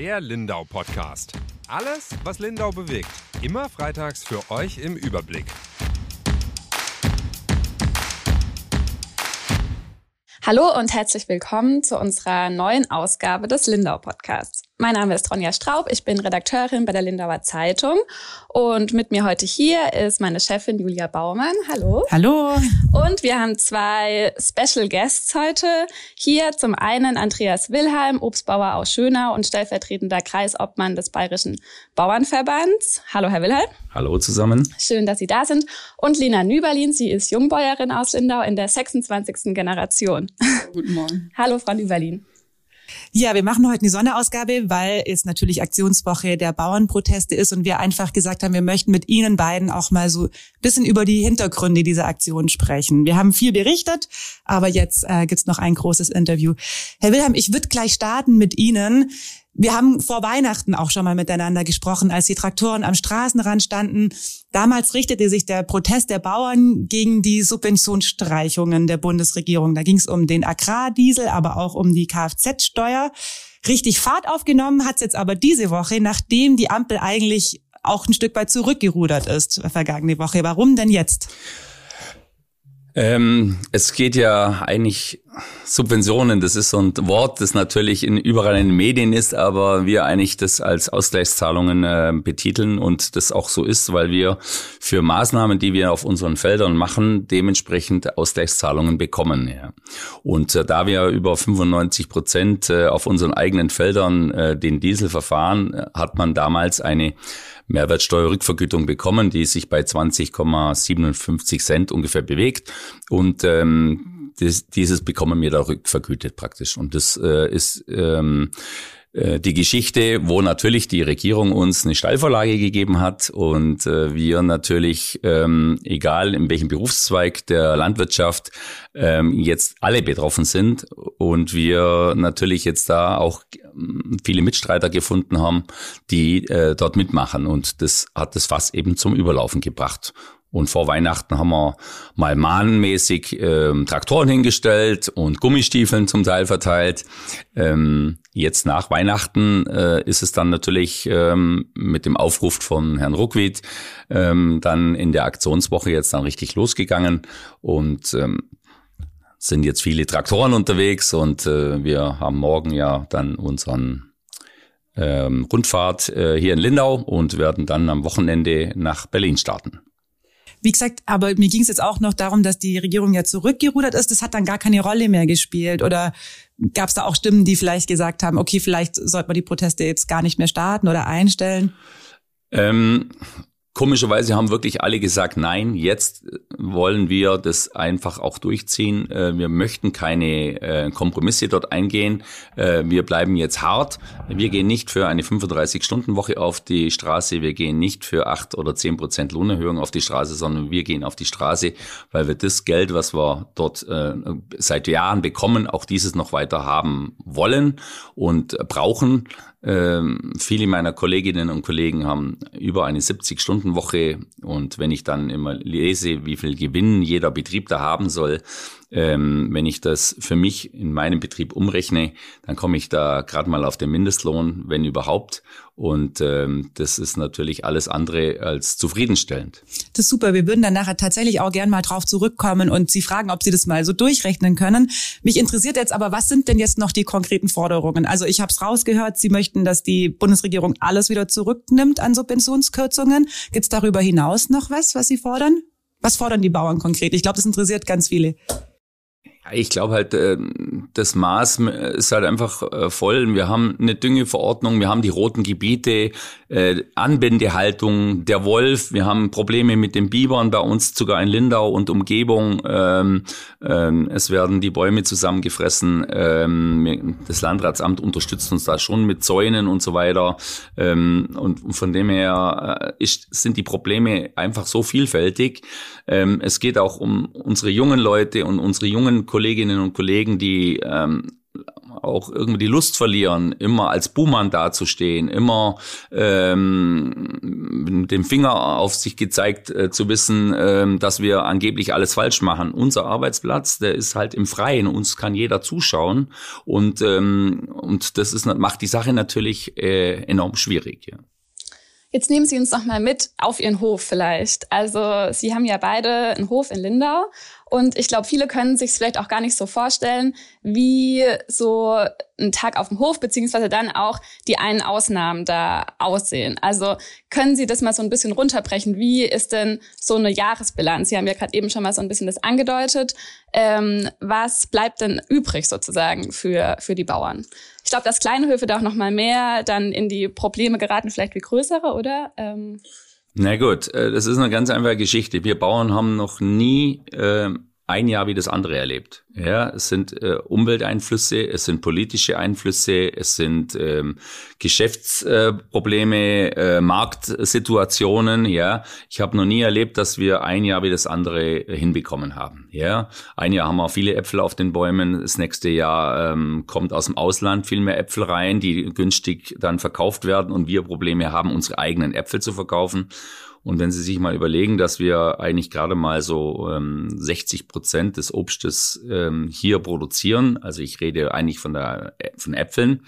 Der Lindau Podcast. Alles, was Lindau bewegt. Immer freitags für euch im Überblick. Hallo und herzlich willkommen zu unserer neuen Ausgabe des Lindau Podcasts. Mein Name ist Ronja Straub, ich bin Redakteurin bei der Lindauer Zeitung und mit mir heute hier ist meine Chefin Julia Baumann. Hallo. Hallo. Und wir haben zwei Special Guests heute hier. Zum einen Andreas Wilhelm, Obstbauer aus Schönau und stellvertretender Kreisobmann des Bayerischen Bauernverbands. Hallo, Herr Wilhelm. Hallo zusammen. Schön, dass Sie da sind. Und Lena Nüberlin, sie ist Jungbäuerin aus Lindau in der 26. Generation. Guten Morgen. Hallo, Frau Nüberlin. Ja, wir machen heute eine Sonderausgabe, weil es natürlich Aktionswoche der Bauernproteste ist und wir einfach gesagt haben, wir möchten mit Ihnen beiden auch mal so ein bisschen über die Hintergründe dieser Aktion sprechen. Wir haben viel berichtet, aber jetzt äh, gibt's noch ein großes Interview. Herr Wilhelm, ich würde gleich starten mit Ihnen. Wir haben vor Weihnachten auch schon mal miteinander gesprochen, als die Traktoren am Straßenrand standen. Damals richtete sich der Protest der Bauern gegen die Subventionsstreichungen der Bundesregierung. Da ging es um den Agrardiesel, aber auch um die Kfz-Steuer. Richtig Fahrt aufgenommen hat es jetzt aber diese Woche, nachdem die Ampel eigentlich auch ein Stück weit zurückgerudert ist vergangene Woche. Warum denn jetzt? Ähm, es geht ja eigentlich Subventionen, das ist so ein Wort, das natürlich in, überall in den Medien ist, aber wir eigentlich das als Ausgleichszahlungen äh, betiteln und das auch so ist, weil wir für Maßnahmen, die wir auf unseren Feldern machen, dementsprechend Ausgleichszahlungen bekommen. Ja. Und äh, da wir über 95 Prozent äh, auf unseren eigenen Feldern äh, den Diesel verfahren, äh, hat man damals eine Mehrwertsteuerrückvergütung bekommen, die sich bei 20,57 Cent ungefähr bewegt. Und ähm, das, dieses bekommen wir da rückvergütet praktisch. Und das äh, ist ähm, äh, die Geschichte, wo natürlich die Regierung uns eine Steilvorlage gegeben hat und äh, wir natürlich, ähm, egal in welchem Berufszweig der Landwirtschaft, ähm, jetzt alle betroffen sind und wir natürlich jetzt da auch ähm, viele Mitstreiter gefunden haben, die äh, dort mitmachen und das hat das Fass eben zum Überlaufen gebracht. Und vor Weihnachten haben wir mal mahnmäßig ähm, Traktoren hingestellt und Gummistiefeln zum Teil verteilt. Ähm, jetzt nach Weihnachten äh, ist es dann natürlich ähm, mit dem Aufruf von Herrn Ruckwied ähm, dann in der Aktionswoche jetzt dann richtig losgegangen und ähm, sind jetzt viele Traktoren unterwegs und äh, wir haben morgen ja dann unseren ähm, Rundfahrt äh, hier in Lindau und werden dann am Wochenende nach Berlin starten. Wie gesagt, aber mir ging es jetzt auch noch darum, dass die Regierung ja zurückgerudert ist. Das hat dann gar keine Rolle mehr gespielt. Oder gab es da auch Stimmen, die vielleicht gesagt haben, okay, vielleicht sollte man die Proteste jetzt gar nicht mehr starten oder einstellen? Ähm, Komischerweise haben wirklich alle gesagt, nein, jetzt wollen wir das einfach auch durchziehen. Äh, wir möchten keine äh, Kompromisse dort eingehen. Äh, wir bleiben jetzt hart. Wir gehen nicht für eine 35-Stunden-Woche auf die Straße. Wir gehen nicht für acht oder zehn Prozent Lohnerhöhung auf die Straße, sondern wir gehen auf die Straße, weil wir das Geld, was wir dort seit Jahren bekommen, auch dieses noch weiter haben wollen und brauchen. Ähm, viele meiner Kolleginnen und Kollegen haben über eine 70-Stunden-Woche und wenn ich dann immer lese, wie viel Gewinn jeder Betrieb da haben soll, ähm, wenn ich das für mich in meinem Betrieb umrechne, dann komme ich da gerade mal auf den Mindestlohn, wenn überhaupt. Und ähm, das ist natürlich alles andere als zufriedenstellend. Das ist super. Wir würden dann nachher tatsächlich auch gern mal drauf zurückkommen und Sie fragen, ob Sie das mal so durchrechnen können. Mich interessiert jetzt aber, was sind denn jetzt noch die konkreten Forderungen? Also ich habe es rausgehört, Sie möchten, dass die Bundesregierung alles wieder zurücknimmt an Subventionskürzungen. Gibt es darüber hinaus noch was, was Sie fordern? Was fordern die Bauern konkret? Ich glaube, das interessiert ganz viele. Ich glaube halt, äh, das Maß ist halt einfach äh, voll. Wir haben eine Düngeverordnung, wir haben die roten Gebiete, äh, Anbindehaltung, der Wolf, wir haben Probleme mit den Bibern bei uns sogar in Lindau und Umgebung. Ähm, ähm, es werden die Bäume zusammengefressen. Ähm, das Landratsamt unterstützt uns da schon mit Zäunen und so weiter. Und von dem her sind die Probleme einfach so vielfältig. Es geht auch um unsere jungen Leute und unsere jungen Kolleginnen und Kollegen, die ähm, auch irgendwie die Lust verlieren, immer als Buhmann dazustehen, immer ähm, mit dem Finger auf sich gezeigt äh, zu wissen, ähm, dass wir angeblich alles falsch machen. Unser Arbeitsplatz, der ist halt im Freien, uns kann jeder zuschauen und ähm, und das ist macht die Sache natürlich äh, enorm schwierig. Ja. Jetzt nehmen Sie uns noch mal mit auf Ihren Hof vielleicht. Also Sie haben ja beide einen Hof in Lindau und ich glaube, viele können sich vielleicht auch gar nicht so vorstellen, wie so ein Tag auf dem Hof beziehungsweise dann auch die einen Ausnahmen da aussehen. Also können Sie das mal so ein bisschen runterbrechen? Wie ist denn so eine Jahresbilanz? Sie haben ja gerade eben schon mal so ein bisschen das angedeutet. Ähm, was bleibt denn übrig sozusagen für, für die Bauern? Ich glaube, dass kleine Höfe da auch noch mal mehr dann in die Probleme geraten, vielleicht wie größere, oder? Ähm na gut, äh, das ist eine ganz einfache Geschichte. Wir Bauern haben noch nie äh, ein Jahr wie das andere erlebt. Ja, es sind äh, Umwelteinflüsse, es sind politische Einflüsse, es sind ähm, Geschäftsprobleme, äh, äh, Marktsituationen. Ja, ich habe noch nie erlebt, dass wir ein Jahr wie das andere hinbekommen haben. Ja, ein Jahr haben wir viele Äpfel auf den Bäumen. Das nächste Jahr ähm, kommt aus dem Ausland viel mehr Äpfel rein, die günstig dann verkauft werden und wir Probleme haben, unsere eigenen Äpfel zu verkaufen. Und wenn Sie sich mal überlegen, dass wir eigentlich gerade mal so ähm, 60 Prozent des Obstes ähm, hier produzieren, also ich rede eigentlich von, der, von Äpfeln,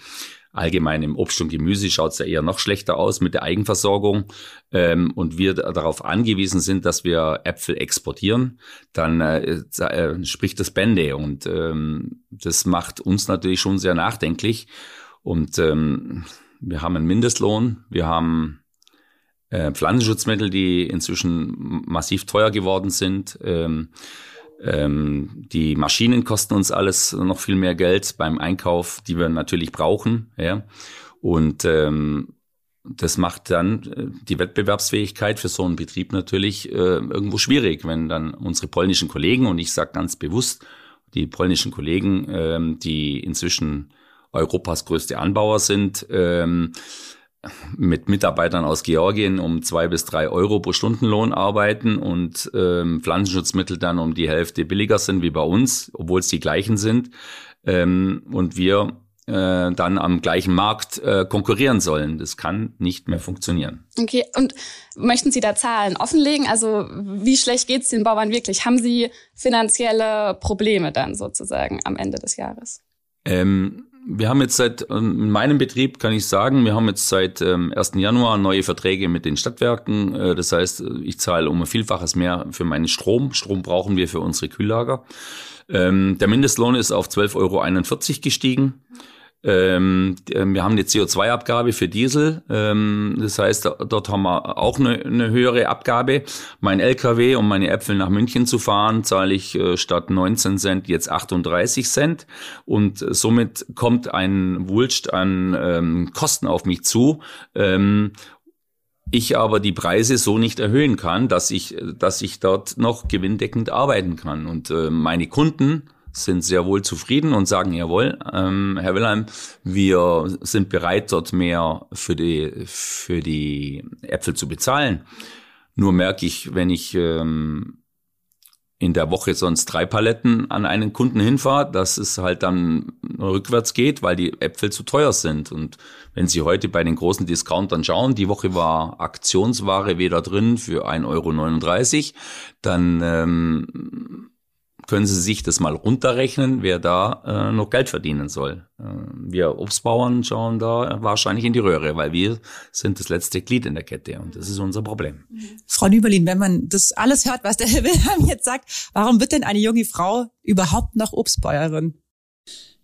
allgemein im Obst und Gemüse schaut es ja eher noch schlechter aus mit der Eigenversorgung ähm, und wir darauf angewiesen sind, dass wir Äpfel exportieren, dann äh, äh, spricht das Bände und ähm, das macht uns natürlich schon sehr nachdenklich. Und ähm, wir haben einen Mindestlohn, wir haben äh, Pflanzenschutzmittel, die inzwischen massiv teuer geworden sind. Ähm, ähm, die Maschinen kosten uns alles noch viel mehr Geld beim Einkauf, die wir natürlich brauchen. Ja. Und ähm, das macht dann äh, die Wettbewerbsfähigkeit für so einen Betrieb natürlich äh, irgendwo schwierig, wenn dann unsere polnischen Kollegen, und ich sage ganz bewusst, die polnischen Kollegen, ähm, die inzwischen Europas größte Anbauer sind, ähm, mit Mitarbeitern aus Georgien um zwei bis drei Euro pro Stundenlohn arbeiten und ähm, Pflanzenschutzmittel dann um die Hälfte billiger sind wie bei uns, obwohl es die gleichen sind. Ähm, und wir äh, dann am gleichen Markt äh, konkurrieren sollen. Das kann nicht mehr funktionieren. Okay, und möchten Sie da Zahlen offenlegen? Also wie schlecht geht es den Bauern wirklich? Haben Sie finanzielle Probleme dann sozusagen am Ende des Jahres? Ähm, wir haben jetzt seit, ähm, in meinem Betrieb kann ich sagen, wir haben jetzt seit ähm, 1. Januar neue Verträge mit den Stadtwerken. Äh, das heißt, ich zahle um ein Vielfaches mehr für meinen Strom. Strom brauchen wir für unsere Kühllager. Ähm, der Mindestlohn ist auf 12,41 Euro gestiegen. Ähm, wir haben eine CO2-Abgabe für Diesel. Ähm, das heißt, dort haben wir auch eine, eine, höhere Abgabe. Mein LKW, um meine Äpfel nach München zu fahren, zahle ich äh, statt 19 Cent jetzt 38 Cent. Und somit kommt ein Wulst an ähm, Kosten auf mich zu. Ähm, ich aber die Preise so nicht erhöhen kann, dass ich, dass ich dort noch gewinndeckend arbeiten kann. Und äh, meine Kunden sind sehr wohl zufrieden und sagen, jawohl, ähm, Herr Wilhelm, wir sind bereit, dort mehr für die, für die Äpfel zu bezahlen. Nur merke ich, wenn ich ähm, in der Woche sonst drei Paletten an einen Kunden hinfahre, dass es halt dann rückwärts geht, weil die Äpfel zu teuer sind. Und wenn Sie heute bei den großen Discountern schauen, die Woche war Aktionsware wieder drin für 1,39 Euro, dann ähm, können Sie sich das mal runterrechnen, wer da äh, noch Geld verdienen soll. Äh, wir Obstbauern schauen da wahrscheinlich in die Röhre, weil wir sind das letzte Glied in der Kette und das ist unser Problem. Frau Nüberlin, wenn man das alles hört, was der Herr Wilhelm jetzt sagt, warum wird denn eine junge Frau überhaupt noch Obstbäuerin?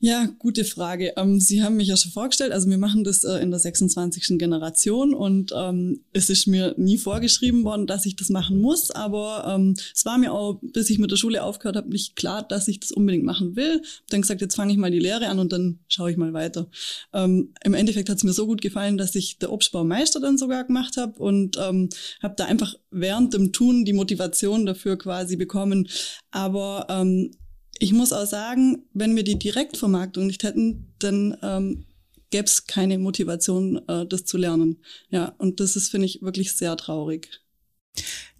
Ja, gute Frage. Ähm, Sie haben mich ja schon vorgestellt. Also wir machen das äh, in der 26. Generation und ähm, es ist mir nie vorgeschrieben worden, dass ich das machen muss. Aber ähm, es war mir auch, bis ich mit der Schule aufgehört habe, nicht klar, dass ich das unbedingt machen will. Dann gesagt, jetzt fange ich mal die Lehre an und dann schaue ich mal weiter. Ähm, Im Endeffekt hat es mir so gut gefallen, dass ich der Obstbaumeister dann sogar gemacht habe und ähm, habe da einfach während dem Tun die Motivation dafür quasi bekommen. Aber ähm, ich muss auch sagen, wenn wir die Direktvermarktung nicht hätten, dann ähm, gäbe es keine Motivation, äh, das zu lernen. Ja, und das ist, finde ich, wirklich sehr traurig.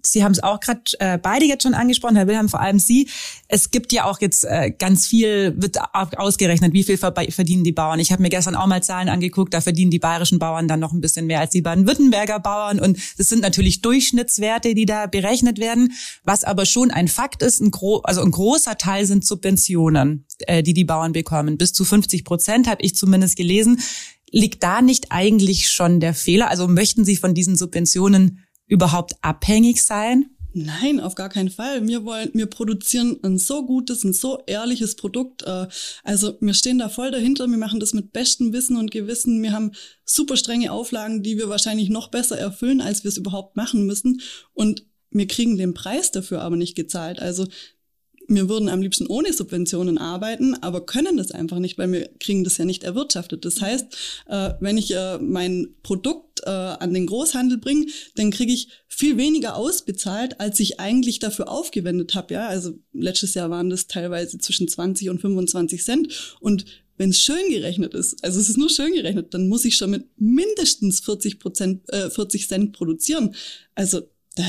Sie haben es auch gerade äh, beide jetzt schon angesprochen, Herr Wilhelm, vor allem Sie. Es gibt ja auch jetzt äh, ganz viel, wird ausgerechnet, wie viel verdienen die Bauern. Ich habe mir gestern auch mal Zahlen angeguckt, da verdienen die bayerischen Bauern dann noch ein bisschen mehr als die baden-württemberger Bauern. Und das sind natürlich Durchschnittswerte, die da berechnet werden. Was aber schon ein Fakt ist, ein, gro also ein großer Teil sind Subventionen, äh, die die Bauern bekommen. Bis zu 50 Prozent habe ich zumindest gelesen. Liegt da nicht eigentlich schon der Fehler? Also möchten Sie von diesen Subventionen überhaupt abhängig sein? Nein, auf gar keinen Fall. Wir wollen, wir produzieren ein so gutes, ein so ehrliches Produkt. Äh, also wir stehen da voll dahinter. Wir machen das mit bestem Wissen und Gewissen. Wir haben super strenge Auflagen, die wir wahrscheinlich noch besser erfüllen, als wir es überhaupt machen müssen. Und wir kriegen den Preis dafür aber nicht gezahlt. Also wir würden am liebsten ohne Subventionen arbeiten, aber können das einfach nicht, weil wir kriegen das ja nicht erwirtschaftet. Das heißt, äh, wenn ich äh, mein Produkt äh, an den Großhandel bringe, dann kriege ich viel weniger ausbezahlt, als ich eigentlich dafür aufgewendet habe. Ja, also letztes Jahr waren das teilweise zwischen 20 und 25 Cent und wenn es schön gerechnet ist, also es ist nur schön gerechnet, dann muss ich schon mit mindestens 40 Prozent, äh, 40 Cent produzieren. Also da,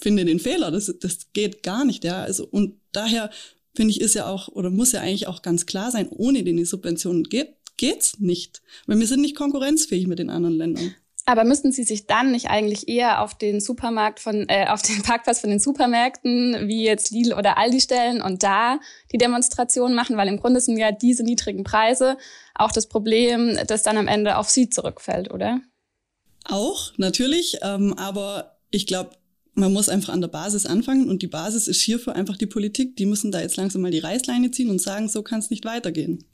finde den Fehler. Das, das geht gar nicht, ja. Also, und daher finde ich, ist ja auch, oder muss ja eigentlich auch ganz klar sein, ohne die Subventionen geht, geht's nicht. Weil wir sind nicht konkurrenzfähig mit den anderen Ländern. Aber müssten Sie sich dann nicht eigentlich eher auf den Supermarkt von, äh, auf den Parkplatz von den Supermärkten, wie jetzt Lidl oder Aldi stellen und da die Demonstration machen? Weil im Grunde sind ja diese niedrigen Preise auch das Problem, das dann am Ende auf Sie zurückfällt, oder? Auch, natürlich. Ähm, aber ich glaube, man muss einfach an der Basis anfangen und die Basis ist hierfür einfach die Politik. Die müssen da jetzt langsam mal die Reißleine ziehen und sagen, so kann es nicht weitergehen.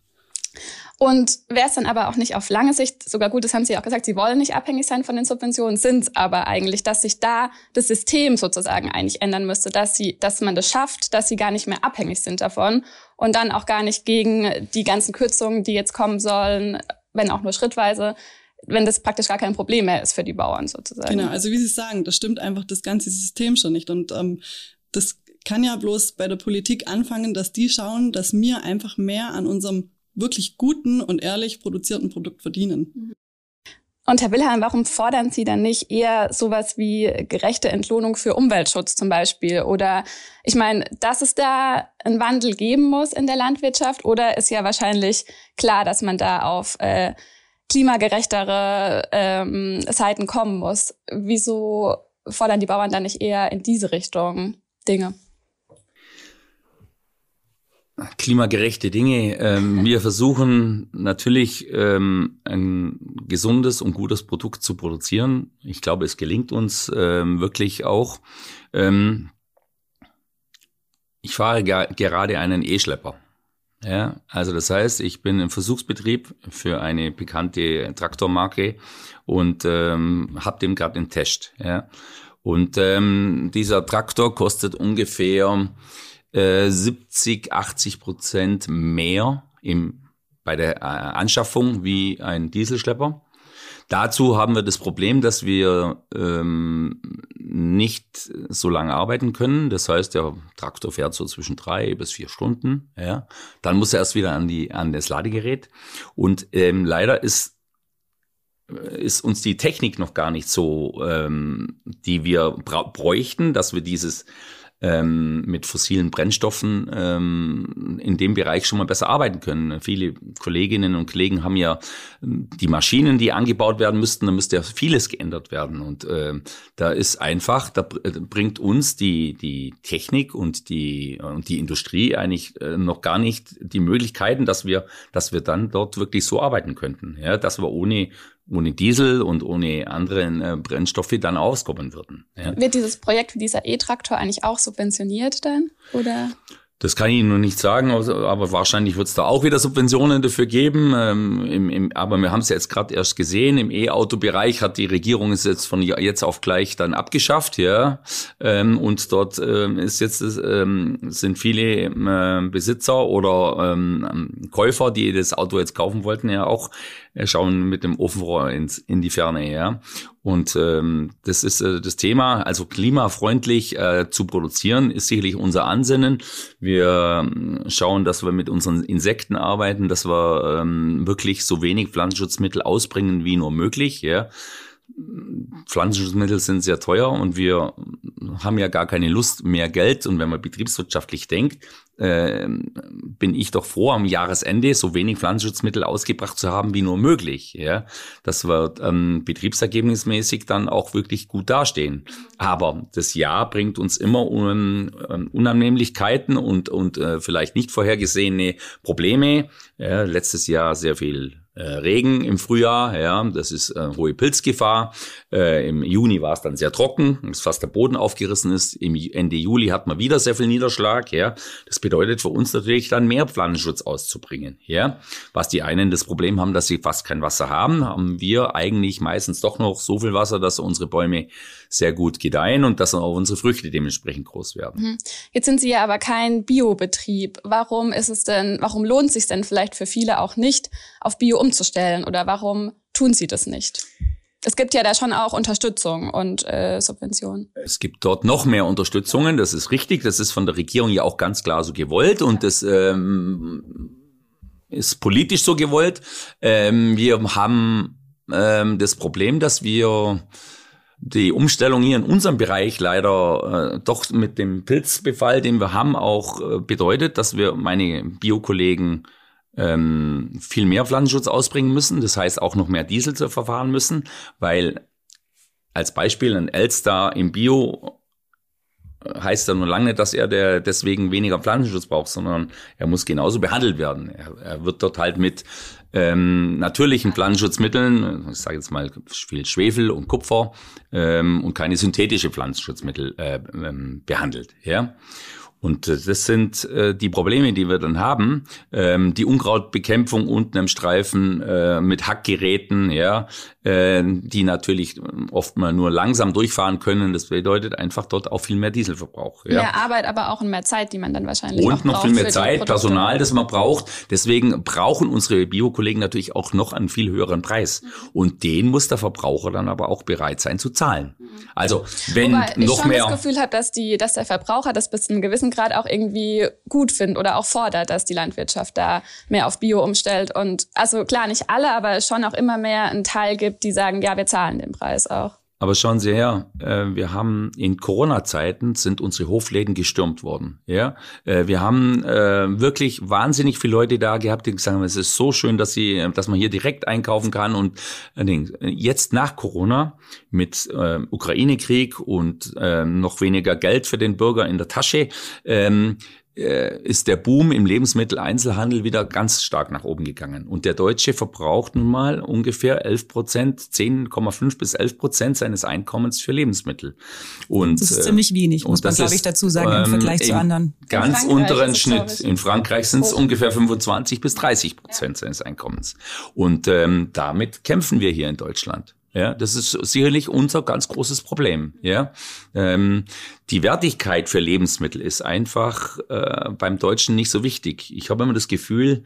Und wäre es dann aber auch nicht auf lange Sicht sogar gut, das haben Sie auch gesagt, Sie wollen nicht abhängig sein von den Subventionen, sind es aber eigentlich, dass sich da das System sozusagen eigentlich ändern müsste, dass sie, dass man das schafft, dass sie gar nicht mehr abhängig sind davon und dann auch gar nicht gegen die ganzen Kürzungen, die jetzt kommen sollen, wenn auch nur schrittweise, wenn das praktisch gar kein Problem mehr ist für die Bauern sozusagen. Genau, also wie Sie sagen, das stimmt einfach das ganze System schon nicht. Und ähm, das kann ja bloß bei der Politik anfangen, dass die schauen, dass wir einfach mehr an unserem wirklich guten und ehrlich produzierten Produkt verdienen. Und Herr Wilhelm, warum fordern Sie dann nicht eher sowas wie gerechte Entlohnung für Umweltschutz zum Beispiel? Oder ich meine, dass es da einen Wandel geben muss in der Landwirtschaft, oder ist ja wahrscheinlich klar, dass man da auf äh, klimagerechtere ähm, Seiten kommen muss. Wieso fordern die Bauern dann nicht eher in diese Richtung Dinge? Klimagerechte Dinge. Ähm, wir versuchen natürlich ähm, ein gesundes und gutes Produkt zu produzieren. Ich glaube, es gelingt uns ähm, wirklich auch. Ähm, ich fahre gerade einen E-Schlepper. Ja, also das heißt, ich bin im Versuchsbetrieb für eine bekannte Traktormarke und ähm, habe den gerade im Test. Ja. Und ähm, dieser Traktor kostet ungefähr äh, 70, 80 Prozent mehr im, bei der äh, Anschaffung wie ein Dieselschlepper. Dazu haben wir das Problem, dass wir ähm, nicht so lange arbeiten können. Das heißt, der Traktor fährt so zwischen drei bis vier Stunden. Ja. Dann muss er erst wieder an, die, an das Ladegerät. Und ähm, leider ist ist uns die Technik noch gar nicht so, ähm, die wir bräuchten, dass wir dieses ähm, mit fossilen Brennstoffen ähm, in dem Bereich schon mal besser arbeiten können. Viele Kolleginnen und Kollegen haben ja ähm, die Maschinen, die angebaut werden müssten, da müsste ja vieles geändert werden. Und äh, da ist einfach, da äh, bringt uns die, die Technik und die, und die Industrie eigentlich äh, noch gar nicht die Möglichkeiten, dass wir, dass wir dann dort wirklich so arbeiten könnten. Ja, dass wir ohne ohne Diesel und ohne andere äh, Brennstoffe dann auskommen würden. Ja. Wird dieses Projekt, dieser E-Traktor eigentlich auch subventioniert dann? Oder? Das kann ich Ihnen noch nicht sagen, aber wahrscheinlich wird es da auch wieder Subventionen dafür geben. Ähm, im, im, aber wir haben es ja jetzt gerade erst gesehen, im E-Auto-Bereich hat die Regierung es jetzt von jetzt auf gleich dann abgeschafft, ja. Ähm, und dort ähm, ist jetzt ähm, sind viele ähm, Besitzer oder ähm, Käufer, die das Auto jetzt kaufen wollten, ja auch schauen mit dem Ofenrohr ins, in die Ferne, ja. Und ähm, das ist äh, das Thema, also klimafreundlich äh, zu produzieren, ist sicherlich unser Ansinnen. Wir ähm, schauen, dass wir mit unseren Insekten arbeiten, dass wir ähm, wirklich so wenig Pflanzenschutzmittel ausbringen wie nur möglich, ja Pflanzenschutzmittel sind sehr teuer und wir haben ja gar keine Lust mehr Geld. Und wenn man betriebswirtschaftlich denkt, äh, bin ich doch froh, am Jahresende so wenig Pflanzenschutzmittel ausgebracht zu haben wie nur möglich. Ja, dass wir ähm, betriebsergebnismäßig dann auch wirklich gut dastehen. Aber das Jahr bringt uns immer un ähm, Unannehmlichkeiten und und äh, vielleicht nicht vorhergesehene Probleme. Ja, letztes Jahr sehr viel äh, Regen im Frühjahr, ja, das ist äh, hohe Pilzgefahr. Äh, Im Juni war es dann sehr trocken, dass fast der Boden aufgerissen ist. Im Ende Juli hat man wieder sehr viel Niederschlag, ja. Das bedeutet für uns natürlich dann mehr Pflanzenschutz auszubringen, ja. Was die einen das Problem haben, dass sie fast kein Wasser haben, haben wir eigentlich meistens doch noch so viel Wasser, dass unsere Bäume sehr gut gedeihen und dass auch unsere Früchte dementsprechend groß werden. Mhm. Jetzt sind Sie ja aber kein Biobetrieb. Warum ist es denn, warum lohnt es sich denn vielleicht für viele auch nicht, auf Bio umzustellen oder warum tun Sie das nicht? Es gibt ja da schon auch Unterstützung und äh, Subventionen. Es gibt dort noch mehr Unterstützungen, das ist richtig. Das ist von der Regierung ja auch ganz klar so gewollt und das ähm, ist politisch so gewollt. Ähm, wir haben ähm, das Problem, dass wir die Umstellung hier in unserem Bereich leider äh, doch mit dem Pilzbefall, den wir haben, auch äh, bedeutet, dass wir meine Biokollegen ähm, viel mehr Pflanzenschutz ausbringen müssen. Das heißt auch noch mehr Diesel zu verfahren müssen, weil als Beispiel ein Elster im Bio heißt ja nur lange nicht, dass er der deswegen weniger Pflanzenschutz braucht, sondern er muss genauso behandelt werden. Er, er wird dort halt mit ähm, natürlichen Pflanzenschutzmitteln, ich sage jetzt mal viel Schwefel und Kupfer ähm, und keine synthetische Pflanzenschutzmittel äh, ähm, behandelt. Ja. Und äh, das sind äh, die Probleme, die wir dann haben. Ähm, die Unkrautbekämpfung unten im Streifen äh, mit Hackgeräten, ja, äh, die natürlich oft mal nur langsam durchfahren können. Das bedeutet einfach dort auch viel mehr Dieselverbrauch. Ja. Mehr Arbeit, aber auch mehr Zeit, die man dann wahrscheinlich Und noch viel mehr Zeit, Personal, das man braucht. Deswegen brauchen unsere Bio-Kollegen natürlich auch noch einen viel höheren Preis. Und den muss der Verbraucher dann aber auch bereit sein zu zahlen. Also wenn Wobei noch ich schon mehr das Gefühl habe, dass die, dass der Verbraucher das bis zu einem gewissen Grad auch irgendwie gut findet oder auch fordert, dass die Landwirtschaft da mehr auf Bio umstellt. Und also klar, nicht alle, aber schon auch immer mehr einen Teil gibt, die sagen, ja, wir zahlen den Preis auch. Aber schauen Sie her, äh, wir haben in Corona-Zeiten sind unsere Hofläden gestürmt worden. Ja, äh, wir haben äh, wirklich wahnsinnig viele Leute da gehabt, die gesagt haben, es ist so schön, dass sie, dass man hier direkt einkaufen kann. Und jetzt nach Corona mit Ukraine-Krieg und noch weniger Geld für den Bürger in der Tasche ähm, äh, ist der Boom im Lebensmitteleinzelhandel wieder ganz stark nach oben gegangen. Und der Deutsche verbraucht nun mal ungefähr 11 Prozent, 10,5 bis 11 Prozent seines Einkommens für Lebensmittel. Und, das ist äh, ziemlich wenig, muss man, glaube ich, dazu sagen, im Vergleich ähm, zu anderen. Ganz unteren Schnitt. In Frankreich sind es ungefähr 25 bis 30 Prozent ja. seines Einkommens. Und ähm, damit kämpfen wir hier in Deutschland. Ja, das ist sicherlich unser ganz großes Problem. Ja, ähm, die Wertigkeit für Lebensmittel ist einfach äh, beim Deutschen nicht so wichtig. Ich habe immer das Gefühl,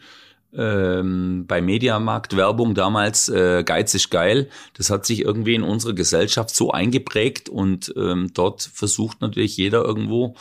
ähm, bei Mediamarkt Werbung damals äh, Geiz ist geil. Das hat sich irgendwie in unserer Gesellschaft so eingeprägt und ähm, dort versucht natürlich jeder irgendwo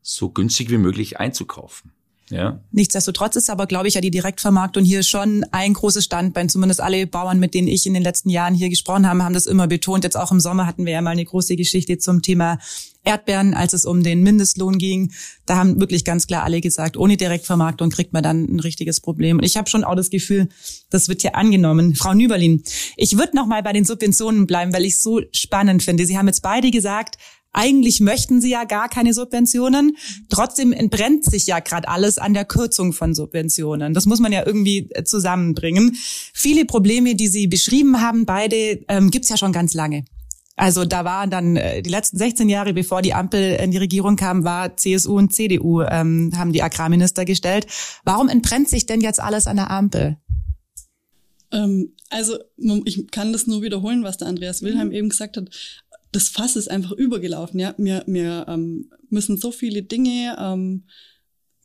so günstig wie möglich einzukaufen. Ja. Nichtsdestotrotz ist aber, glaube ich, ja die Direktvermarktung hier schon ein großes Standbein. Zumindest alle Bauern, mit denen ich in den letzten Jahren hier gesprochen habe, haben das immer betont. Jetzt auch im Sommer hatten wir ja mal eine große Geschichte zum Thema Erdbeeren, als es um den Mindestlohn ging. Da haben wirklich ganz klar alle gesagt, ohne Direktvermarktung kriegt man dann ein richtiges Problem. Und ich habe schon auch das Gefühl, das wird hier angenommen. Frau Nüberlin, ich würde noch mal bei den Subventionen bleiben, weil ich es so spannend finde. Sie haben jetzt beide gesagt, eigentlich möchten sie ja gar keine Subventionen. Trotzdem entbrennt sich ja gerade alles an der Kürzung von Subventionen. Das muss man ja irgendwie äh, zusammenbringen. Viele Probleme, die Sie beschrieben haben, beide, ähm, gibt's ja schon ganz lange. Also da waren dann äh, die letzten 16 Jahre, bevor die Ampel in die Regierung kam, war CSU und CDU, ähm, haben die Agrarminister gestellt. Warum entbrennt sich denn jetzt alles an der Ampel? Ähm, also ich kann das nur wiederholen, was der Andreas Wilhelm eben gesagt hat das Fass ist einfach übergelaufen. Ja, wir, wir ähm, müssen so viele Dinge ähm,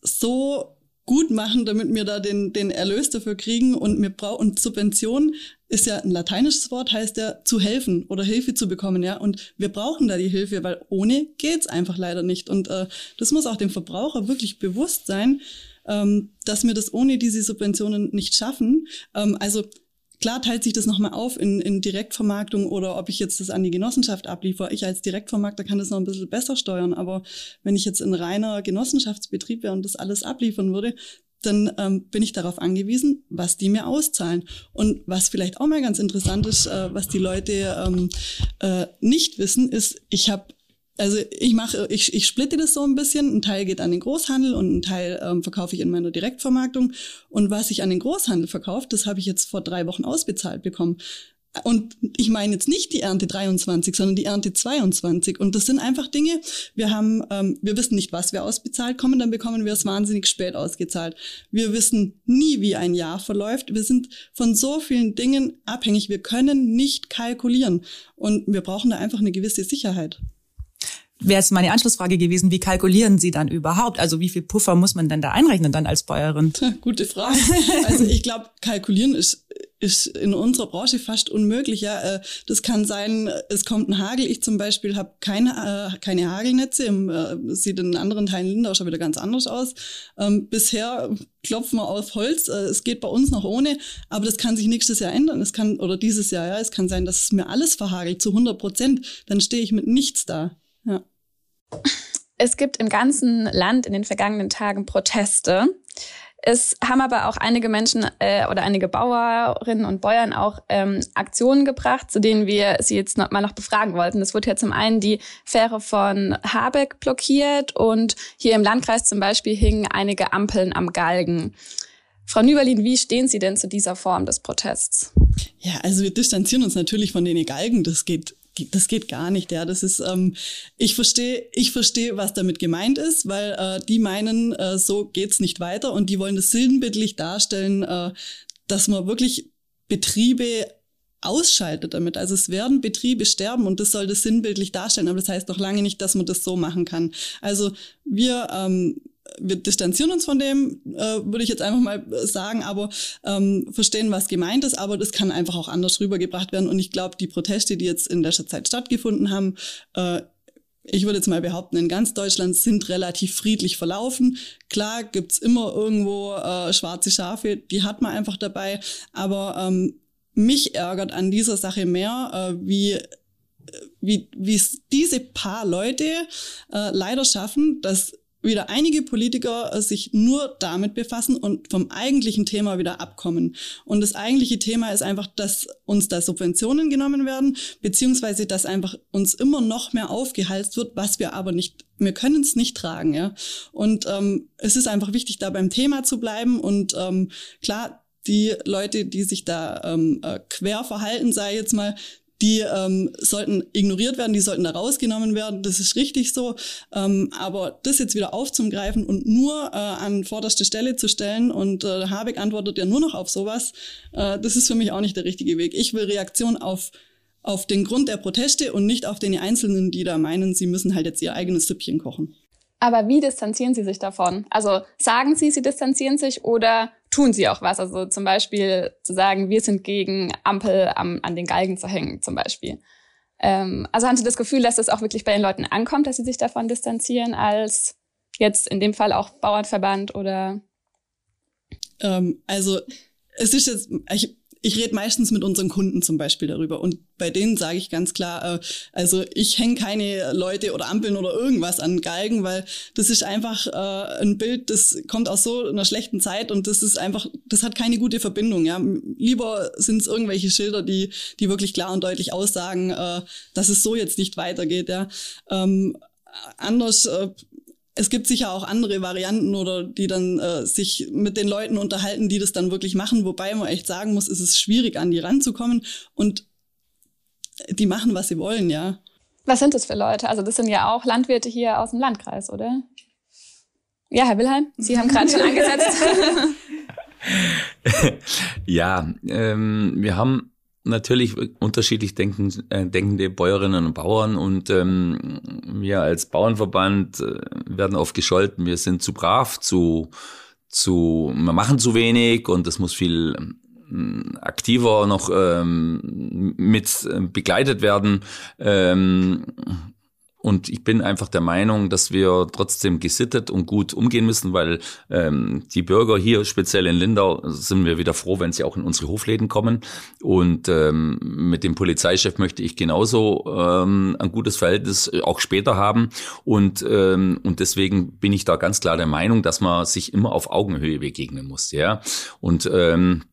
so gut machen, damit wir da den, den Erlös dafür kriegen und wir brauchen und Subvention ist ja ein lateinisches Wort, heißt ja zu helfen oder Hilfe zu bekommen, ja. Und wir brauchen da die Hilfe, weil ohne geht's einfach leider nicht. Und äh, das muss auch dem Verbraucher wirklich bewusst sein, ähm, dass wir das ohne diese Subventionen nicht schaffen. Ähm, also klar teilt sich das nochmal auf in, in Direktvermarktung oder ob ich jetzt das an die Genossenschaft abliefere. Ich als Direktvermarkter kann das noch ein bisschen besser steuern, aber wenn ich jetzt ein reiner Genossenschaftsbetrieb wäre und das alles abliefern würde, dann ähm, bin ich darauf angewiesen, was die mir auszahlen. Und was vielleicht auch mal ganz interessant ist, äh, was die Leute ähm, äh, nicht wissen, ist, ich habe also ich mache, ich, ich splitte das so ein bisschen. Ein Teil geht an den Großhandel und ein Teil ähm, verkaufe ich in meiner Direktvermarktung. Und was ich an den Großhandel verkaufe, das habe ich jetzt vor drei Wochen ausbezahlt bekommen. Und ich meine jetzt nicht die Ernte 23, sondern die Ernte 22. Und das sind einfach Dinge, wir haben, ähm, wir wissen nicht, was wir ausbezahlt kommen, dann bekommen wir es wahnsinnig spät ausgezahlt. Wir wissen nie, wie ein Jahr verläuft. Wir sind von so vielen Dingen abhängig. Wir können nicht kalkulieren. Und wir brauchen da einfach eine gewisse Sicherheit wäre es meine Anschlussfrage gewesen, wie kalkulieren Sie dann überhaupt? Also wie viel Puffer muss man denn da einrechnen dann als Bäuerin? Gute Frage. Also ich glaube, kalkulieren ist ist in unserer Branche fast unmöglich. Ja, äh, das kann sein, es kommt ein Hagel. Ich zum Beispiel habe keine äh, keine Hagelnetze. Äh, sieht in anderen Teilen Lindau schon wieder ganz anders aus. Ähm, bisher klopfen wir auf Holz. es geht bei uns noch ohne, aber das kann sich nächstes Jahr ändern. Es kann oder dieses Jahr. Ja, es kann sein, dass mir alles verhagelt zu 100 Prozent. Dann stehe ich mit nichts da. Es gibt im ganzen Land in den vergangenen Tagen Proteste. Es haben aber auch einige Menschen äh, oder einige Bauerinnen und Bäuern auch ähm, Aktionen gebracht, zu denen wir sie jetzt noch mal noch befragen wollten. Es wurde ja zum einen die Fähre von Habeck blockiert und hier im Landkreis zum Beispiel hingen einige Ampeln am Galgen. Frau Nüberlin, wie stehen Sie denn zu dieser Form des Protests? Ja, also wir distanzieren uns natürlich von den Galgen. Das geht das geht gar nicht, ja. Das ist, ähm, ich verstehe, ich verstehe, was damit gemeint ist, weil äh, die meinen, äh, so geht's nicht weiter und die wollen das sinnbildlich darstellen, äh, dass man wirklich Betriebe ausschaltet damit. Also es werden Betriebe sterben und das soll das sinnbildlich darstellen, aber das heißt noch lange nicht, dass man das so machen kann. Also wir ähm, wir distanzieren uns von dem, äh, würde ich jetzt einfach mal sagen, aber ähm, verstehen, was gemeint ist, aber das kann einfach auch anders rübergebracht werden. Und ich glaube, die Proteste, die jetzt in letzter Zeit stattgefunden haben, äh, ich würde jetzt mal behaupten, in ganz Deutschland sind relativ friedlich verlaufen. Klar gibt's immer irgendwo äh, schwarze Schafe, die hat man einfach dabei. Aber ähm, mich ärgert an dieser Sache mehr, äh, wie wie wie es diese paar Leute äh, leider schaffen, dass wieder einige Politiker äh, sich nur damit befassen und vom eigentlichen Thema wieder abkommen. Und das eigentliche Thema ist einfach, dass uns da Subventionen genommen werden, beziehungsweise dass einfach uns immer noch mehr aufgehalst wird, was wir aber nicht, wir können es nicht tragen. Ja? Und ähm, es ist einfach wichtig, da beim Thema zu bleiben. Und ähm, klar, die Leute, die sich da ähm, äh, quer verhalten, sei jetzt mal, die ähm, sollten ignoriert werden, die sollten da rausgenommen werden. Das ist richtig so. Ähm, aber das jetzt wieder aufzugreifen und nur äh, an vorderste Stelle zu stellen und äh, Habeck antwortet ja nur noch auf sowas, äh, das ist für mich auch nicht der richtige Weg. Ich will Reaktion auf auf den Grund der Proteste und nicht auf den Einzelnen, die da meinen, sie müssen halt jetzt ihr eigenes Süppchen kochen. Aber wie distanzieren Sie sich davon? Also sagen Sie, Sie distanzieren sich oder tun Sie auch was? Also zum Beispiel zu sagen, wir sind gegen Ampel am, an den Galgen zu hängen, zum Beispiel. Ähm, also haben Sie das Gefühl, dass das auch wirklich bei den Leuten ankommt, dass sie sich davon distanzieren, als jetzt in dem Fall auch Bauernverband oder? Ähm, also es ist jetzt, ich, ich rede meistens mit unseren Kunden zum Beispiel darüber und bei denen sage ich ganz klar, äh, also ich hänge keine Leute oder Ampeln oder irgendwas an Galgen, weil das ist einfach äh, ein Bild, das kommt aus so einer schlechten Zeit und das ist einfach, das hat keine gute Verbindung. Ja, lieber sind es irgendwelche Schilder, die die wirklich klar und deutlich aussagen, äh, dass es so jetzt nicht weitergeht. Ja, ähm, anders äh, es gibt sicher auch andere Varianten oder die dann äh, sich mit den Leuten unterhalten, die das dann wirklich machen, wobei man echt sagen muss, es ist schwierig, an die ranzukommen und die machen, was sie wollen, ja. Was sind das für Leute? Also das sind ja auch Landwirte hier aus dem Landkreis, oder? Ja, Herr Wilhelm, Sie haben gerade schon angesetzt. ja, ähm, wir haben natürlich unterschiedlich denken, äh, denkende Bäuerinnen und Bauern und ähm, wir als Bauernverband äh, werden oft gescholten, wir sind zu brav, zu, zu, wir machen zu wenig und es muss viel ähm, aktiver noch ähm, mit äh, begleitet werden. Ähm, und ich bin einfach der Meinung, dass wir trotzdem gesittet und gut umgehen müssen, weil ähm, die Bürger hier, speziell in Lindau, sind wir wieder froh, wenn sie auch in unsere Hofläden kommen. Und ähm, mit dem Polizeichef möchte ich genauso ähm, ein gutes Verhältnis auch später haben. Und, ähm, und deswegen bin ich da ganz klar der Meinung, dass man sich immer auf Augenhöhe begegnen muss. Ja. Und ähm,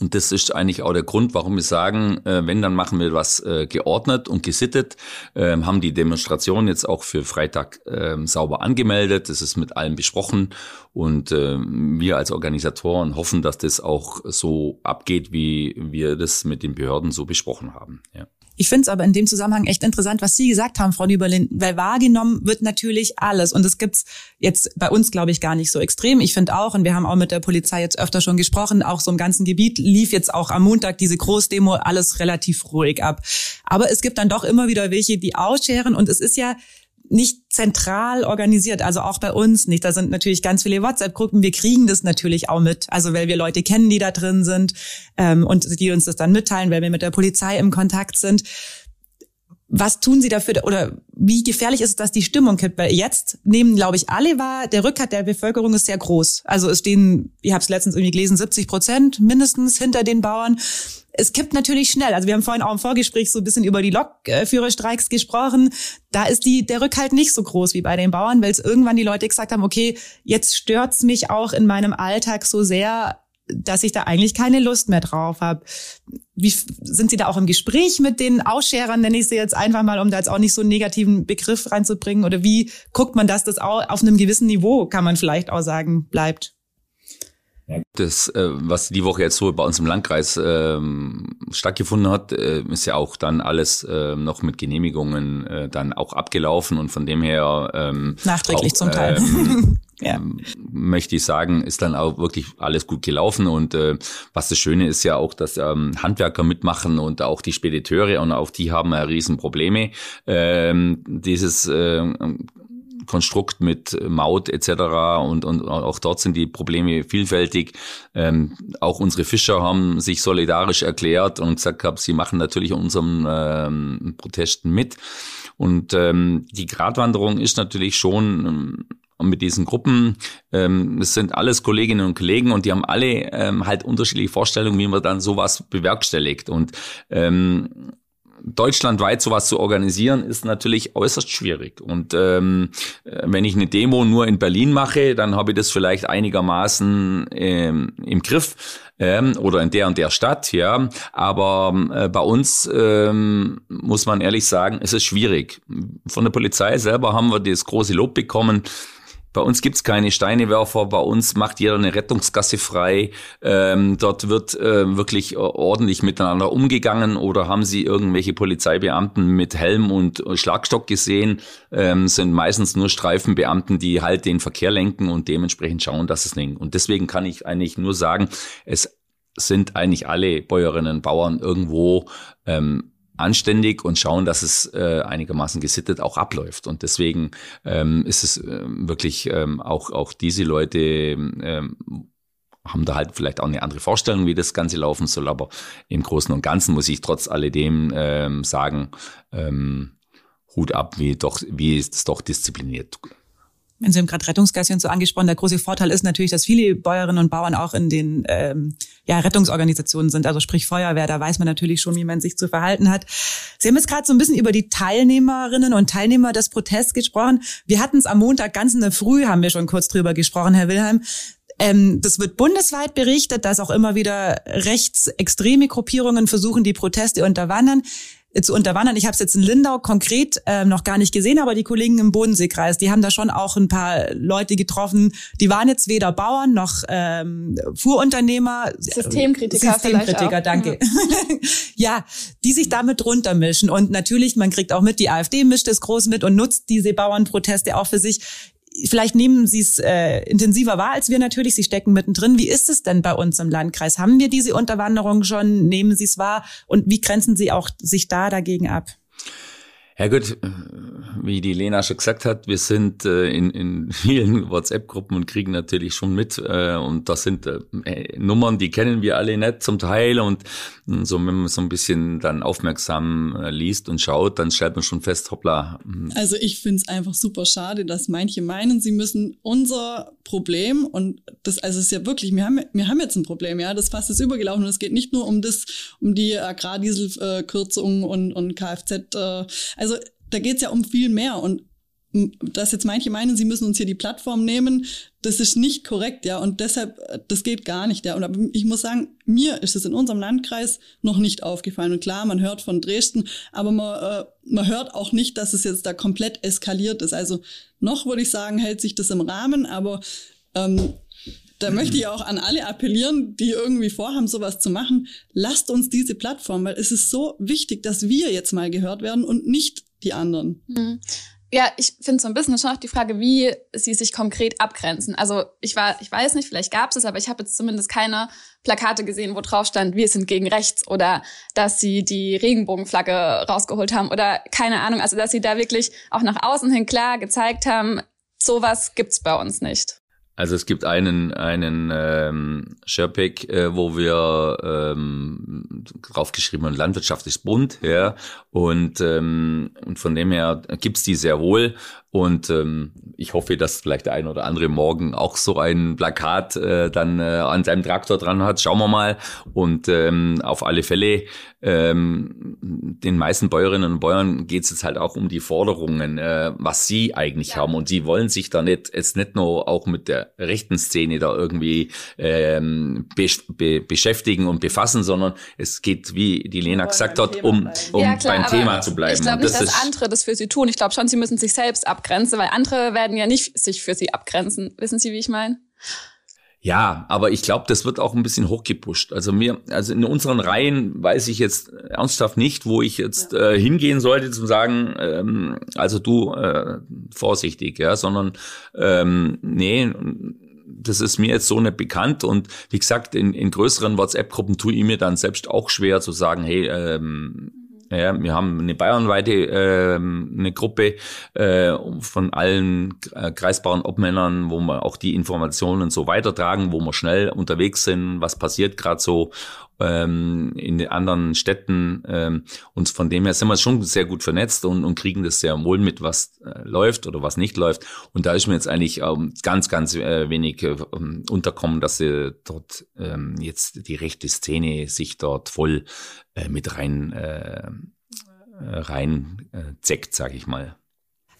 und das ist eigentlich auch der Grund, warum wir sagen, äh, wenn, dann machen wir was äh, geordnet und gesittet, äh, haben die Demonstration jetzt auch für Freitag äh, sauber angemeldet. Das ist mit allen besprochen. Und äh, wir als Organisatoren hoffen, dass das auch so abgeht, wie wir das mit den Behörden so besprochen haben. Ja. Ich finde es aber in dem Zusammenhang echt interessant, was Sie gesagt haben, Frau Düberlin, weil wahrgenommen wird natürlich alles. Und es gibt's jetzt bei uns, glaube ich, gar nicht so extrem. Ich finde auch, und wir haben auch mit der Polizei jetzt öfter schon gesprochen, auch so im ganzen Gebiet lief jetzt auch am Montag diese Großdemo alles relativ ruhig ab. Aber es gibt dann doch immer wieder welche, die ausscheren. Und es ist ja nicht zentral organisiert, also auch bei uns nicht. Da sind natürlich ganz viele WhatsApp-Gruppen. Wir kriegen das natürlich auch mit, also weil wir Leute kennen, die da drin sind ähm, und die uns das dann mitteilen, weil wir mit der Polizei im Kontakt sind. Was tun Sie dafür oder wie gefährlich ist es, dass die Stimmung kippt? Weil jetzt nehmen, glaube ich, alle wahr, der Rückhalt der Bevölkerung ist sehr groß. Also es stehen, ich habe es letztens irgendwie gelesen, 70 Prozent mindestens hinter den Bauern es kippt natürlich schnell. Also wir haben vorhin auch im Vorgespräch so ein bisschen über die Lokführerstreiks gesprochen. Da ist die, der Rückhalt nicht so groß wie bei den Bauern, weil es irgendwann die Leute gesagt haben, okay, jetzt stört's mich auch in meinem Alltag so sehr, dass ich da eigentlich keine Lust mehr drauf habe. Wie sind Sie da auch im Gespräch mit den Ausscherern, nenne ich sie jetzt einfach mal, um da jetzt auch nicht so einen negativen Begriff reinzubringen? Oder wie guckt man, dass das auch auf einem gewissen Niveau, kann man vielleicht auch sagen, bleibt? Das, äh, was die Woche jetzt so bei uns im Landkreis ähm, stattgefunden hat, äh, ist ja auch dann alles äh, noch mit Genehmigungen äh, dann auch abgelaufen und von dem her ähm, nachträglich auch, zum Teil. Ähm, ja. möchte ich sagen, ist dann auch wirklich alles gut gelaufen. Und äh, was das Schöne ist ja auch, dass ähm, Handwerker mitmachen und auch die Spediteure und auch die haben ja riesen Probleme. Ähm, dieses äh, Konstrukt mit Maut etc. Und, und auch dort sind die Probleme vielfältig. Ähm, auch unsere Fischer haben sich solidarisch erklärt und gesagt, hab, sie machen natürlich unseren ähm, Protesten mit. Und ähm, die Gratwanderung ist natürlich schon ähm, und mit diesen Gruppen, ähm, es sind alles Kolleginnen und Kollegen und die haben alle ähm, halt unterschiedliche Vorstellungen, wie man dann sowas bewerkstelligt. Und ähm, deutschlandweit sowas zu organisieren, ist natürlich äußerst schwierig. Und ähm, wenn ich eine Demo nur in Berlin mache, dann habe ich das vielleicht einigermaßen ähm, im Griff ähm, oder in der und der Stadt, ja. Aber äh, bei uns ähm, muss man ehrlich sagen, es ist schwierig. Von der Polizei selber haben wir das große Lob bekommen bei uns gibt's keine Steinewerfer, bei uns macht jeder eine Rettungsgasse frei. Ähm, dort wird äh, wirklich ordentlich miteinander umgegangen oder haben Sie irgendwelche Polizeibeamten mit Helm und Schlagstock gesehen? Ähm, sind meistens nur Streifenbeamten, die halt den Verkehr lenken und dementsprechend schauen, dass es nicht. Und deswegen kann ich eigentlich nur sagen, es sind eigentlich alle Bäuerinnen und Bauern irgendwo ähm, anständig und schauen, dass es äh, einigermaßen gesittet auch abläuft. Und deswegen ähm, ist es äh, wirklich ähm, auch, auch diese Leute ähm, haben da halt vielleicht auch eine andere Vorstellung, wie das Ganze laufen soll. Aber im Großen und Ganzen muss ich trotz alledem ähm, sagen, ähm, Hut ab, wie doch, wie es doch diszipliniert wenn Sie gerade Rettungsgasse so angesprochen, der große Vorteil ist natürlich, dass viele Bäuerinnen und Bauern auch in den ähm, ja, Rettungsorganisationen sind, also sprich Feuerwehr, da weiß man natürlich schon, wie man sich zu verhalten hat. Sie haben jetzt gerade so ein bisschen über die Teilnehmerinnen und Teilnehmer des Protests gesprochen. Wir hatten es am Montag ganz in der Früh, haben wir schon kurz drüber gesprochen, Herr Wilhelm. Ähm, das wird bundesweit berichtet, dass auch immer wieder rechtsextreme Gruppierungen versuchen, die Proteste unterwandern zu unterwandern. Ich habe es jetzt in Lindau konkret äh, noch gar nicht gesehen, aber die Kollegen im Bodenseekreis, die haben da schon auch ein paar Leute getroffen. Die waren jetzt weder Bauern noch ähm, Fuhrunternehmer. Systemkritiker. Systemkritiker, danke. Ja. ja, die sich damit runtermischen. Und natürlich, man kriegt auch mit, die AfD mischt es groß mit und nutzt diese Bauernproteste auch für sich vielleicht nehmen Sie es äh, intensiver wahr als wir natürlich. Sie stecken mittendrin. Wie ist es denn bei uns im Landkreis? Haben wir diese Unterwanderung schon? Nehmen Sie es wahr? Und wie grenzen Sie auch sich da dagegen ab? Ja gut, wie die Lena schon gesagt hat, wir sind äh, in, in vielen WhatsApp-Gruppen und kriegen natürlich schon mit. Äh, und das sind äh, Nummern, die kennen wir alle nicht zum Teil. Und äh, so, wenn man so ein bisschen dann aufmerksam äh, liest und schaut, dann stellt man schon fest, hoppla. Hm. Also ich finde es einfach super schade, dass manche meinen, sie müssen unser Problem und das, also es ist ja wirklich, wir haben, wir haben jetzt ein Problem, ja, das Fass ist übergelaufen und es geht nicht nur um das, um die Agrardieselkürzung und, und Kfz, äh, also da geht's ja um viel mehr und dass jetzt manche meinen, sie müssen uns hier die Plattform nehmen, das ist nicht korrekt, ja, und deshalb, äh, das geht gar nicht, ja. Und ich muss sagen, mir ist es in unserem Landkreis noch nicht aufgefallen. Und klar, man hört von Dresden, aber man, äh, man hört auch nicht, dass es jetzt da komplett eskaliert ist. Also noch würde ich sagen, hält sich das im Rahmen, aber ähm, da möchte ich auch an alle appellieren, die irgendwie vorhaben, sowas zu machen. Lasst uns diese Plattform, weil es ist so wichtig, dass wir jetzt mal gehört werden und nicht die anderen. Mhm. Ja, ich finde so ein bisschen schon auch die Frage, wie sie sich konkret abgrenzen. Also ich war, ich weiß nicht, vielleicht gab es es, aber ich habe jetzt zumindest keine Plakate gesehen, wo drauf stand, wir sind gegen rechts oder dass sie die Regenbogenflagge rausgeholt haben oder keine Ahnung. Also dass sie da wirklich auch nach außen hin klar gezeigt haben, sowas gibt's bei uns nicht. Also es gibt einen einen ähm, Sherpick, äh, wo wir ähm, draufgeschrieben haben, Landwirtschaft ist bunt, ja, und ähm, und von dem her gibt's die sehr wohl und ähm, ich hoffe, dass vielleicht der ein oder andere morgen auch so ein Plakat äh, dann äh, an seinem Traktor dran hat. Schauen wir mal. Und ähm, auf alle Fälle, ähm, den meisten Bäuerinnen und Bäuern geht es jetzt halt auch um die Forderungen, äh, was sie eigentlich ja. haben. Und sie wollen sich da nicht jetzt nicht nur auch mit der rechten Szene da irgendwie ähm, be be beschäftigen und befassen, sondern es geht, wie die Lena gesagt hat, um, um ja, klar, beim Thema zu bleiben. Ich glaube nicht, dass andere das für sie tun. Ich glaube schon, sie müssen sich selbst ab abgrenze, weil andere werden ja nicht sich für sie abgrenzen. Wissen Sie, wie ich meine? Ja, aber ich glaube, das wird auch ein bisschen hochgepusht. Also mir, also in unseren Reihen weiß ich jetzt ernsthaft nicht, wo ich jetzt ja. äh, hingehen sollte, zu sagen, ähm, also du äh, vorsichtig, ja, sondern ähm, nee, das ist mir jetzt so nicht bekannt und wie gesagt, in, in größeren WhatsApp-Gruppen tue ich mir dann selbst auch schwer zu sagen, hey, ähm, ja, wir haben eine bayernweite äh, eine Gruppe äh, von allen äh, kreisbaren Obmännern, wo wir auch die Informationen so weitertragen, wo wir schnell unterwegs sind, was passiert gerade so ähm, in anderen Städten. Ähm, und von dem her sind wir schon sehr gut vernetzt und, und kriegen das sehr wohl mit, was äh, läuft oder was nicht läuft. Und da ist mir jetzt eigentlich ähm, ganz, ganz äh, wenig äh, unterkommen, dass sie dort ähm, jetzt die rechte Szene sich dort voll äh, mit rein äh, rein äh, zeckt, sage ich mal.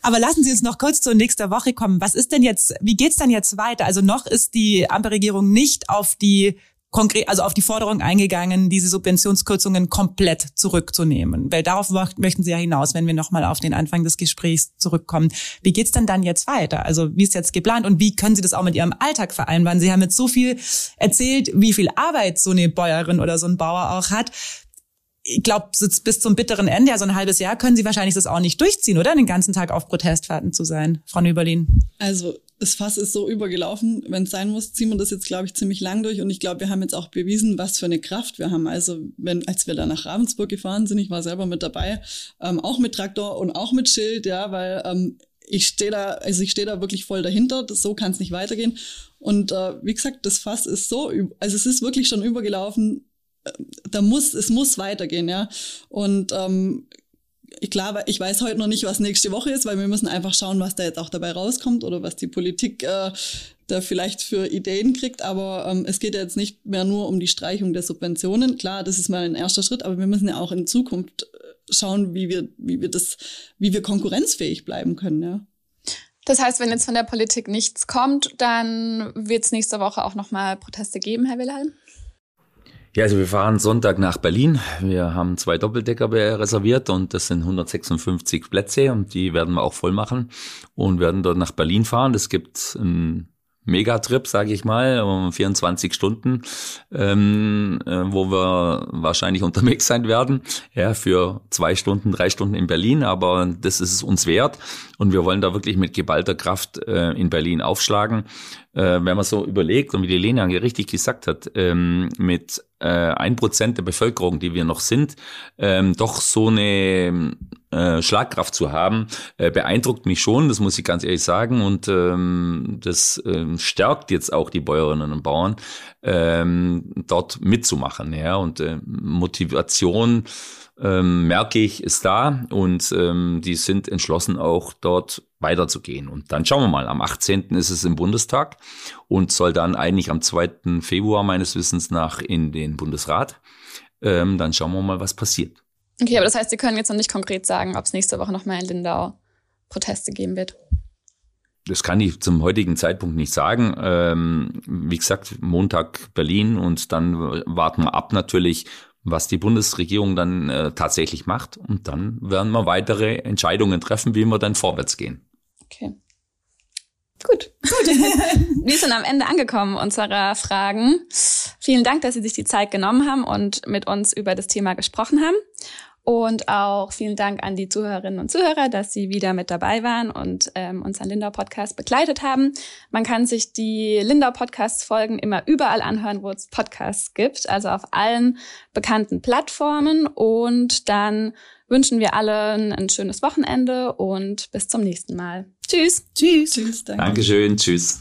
Aber lassen Sie uns noch kurz zur nächsten Woche kommen. Was ist denn jetzt, wie geht's denn jetzt weiter? Also noch ist die Ampelregierung nicht auf die konkret, also auf die Forderung eingegangen, diese Subventionskürzungen komplett zurückzunehmen. Weil darauf möchten Sie ja hinaus, wenn wir nochmal auf den Anfang des Gesprächs zurückkommen. Wie geht's denn dann jetzt weiter? Also wie ist jetzt geplant und wie können Sie das auch mit Ihrem Alltag vereinbaren? Sie haben jetzt so viel erzählt, wie viel Arbeit so eine Bäuerin oder so ein Bauer auch hat ich glaube, bis zum bitteren Ende, ja so ein halbes Jahr, können Sie wahrscheinlich das auch nicht durchziehen, oder? Den ganzen Tag auf Protestfahrten zu sein, Frau Nüberlin. Also das Fass ist so übergelaufen. Wenn es sein muss, ziehen wir das jetzt, glaube ich, ziemlich lang durch. Und ich glaube, wir haben jetzt auch bewiesen, was für eine Kraft wir haben. Also, wenn, als wir da nach Ravensburg gefahren sind, ich war selber mit dabei, ähm, auch mit Traktor und auch mit Schild, ja, weil ähm, ich stehe da, also ich stehe da wirklich voll dahinter. Das, so kann es nicht weitergehen. Und äh, wie gesagt, das Fass ist so, also es ist wirklich schon übergelaufen. Äh, da muss, es muss weitergehen, ja. Und ähm, klar, ich weiß heute noch nicht, was nächste Woche ist, weil wir müssen einfach schauen, was da jetzt auch dabei rauskommt oder was die Politik äh, da vielleicht für Ideen kriegt. Aber ähm, es geht ja jetzt nicht mehr nur um die Streichung der Subventionen. Klar, das ist mal ein erster Schritt, aber wir müssen ja auch in Zukunft äh, schauen, wie wir, wie wir das, wie wir konkurrenzfähig bleiben können, ja. Das heißt, wenn jetzt von der Politik nichts kommt, dann wird es nächste Woche auch nochmal Proteste geben, Herr Wilhelm? Ja, also wir fahren Sonntag nach Berlin. Wir haben zwei Doppeldecker reserviert und das sind 156 Plätze und die werden wir auch voll machen und werden dort nach Berlin fahren. Es gibt ein Megatrip, sage ich mal, um 24 Stunden, ähm, äh, wo wir wahrscheinlich unterwegs sein werden, ja, für zwei Stunden, drei Stunden in Berlin, aber das ist es uns wert und wir wollen da wirklich mit geballter Kraft äh, in Berlin aufschlagen. Äh, wenn man so überlegt und wie die Lena richtig gesagt hat, ähm, mit äh, ein Prozent der Bevölkerung, die wir noch sind, ähm, doch so eine äh, Schlagkraft zu haben, äh, beeindruckt mich schon, das muss ich ganz ehrlich sagen. Und ähm, das ähm, stärkt jetzt auch die Bäuerinnen und Bauern, ähm, dort mitzumachen. Ja? Und äh, Motivation ähm, merke ich, ist da und ähm, die sind entschlossen auch dort weiterzugehen. Und dann schauen wir mal, am 18. ist es im Bundestag und soll dann eigentlich am 2. Februar meines Wissens nach in den Bundesrat. Ähm, dann schauen wir mal, was passiert. Okay, aber das heißt, Sie können jetzt noch nicht konkret sagen, ob es nächste Woche nochmal in Lindau Proteste geben wird. Das kann ich zum heutigen Zeitpunkt nicht sagen. Ähm, wie gesagt, Montag Berlin und dann warten wir ab natürlich, was die Bundesregierung dann äh, tatsächlich macht. Und dann werden wir weitere Entscheidungen treffen, wie wir dann vorwärts gehen. Okay. Gut. Gut. Wir sind am Ende angekommen unserer Fragen. Vielen Dank, dass Sie sich die Zeit genommen haben und mit uns über das Thema gesprochen haben. Und auch vielen Dank an die Zuhörerinnen und Zuhörer, dass Sie wieder mit dabei waren und ähm, unseren Lindau Podcast begleitet haben. Man kann sich die Lindau Podcast Folgen immer überall anhören, wo es Podcasts gibt, also auf allen bekannten Plattformen. Und dann wünschen wir allen ein schönes Wochenende und bis zum nächsten Mal. Tschüss. Tschüss. Tschüss. Danke. Dankeschön. Tschüss.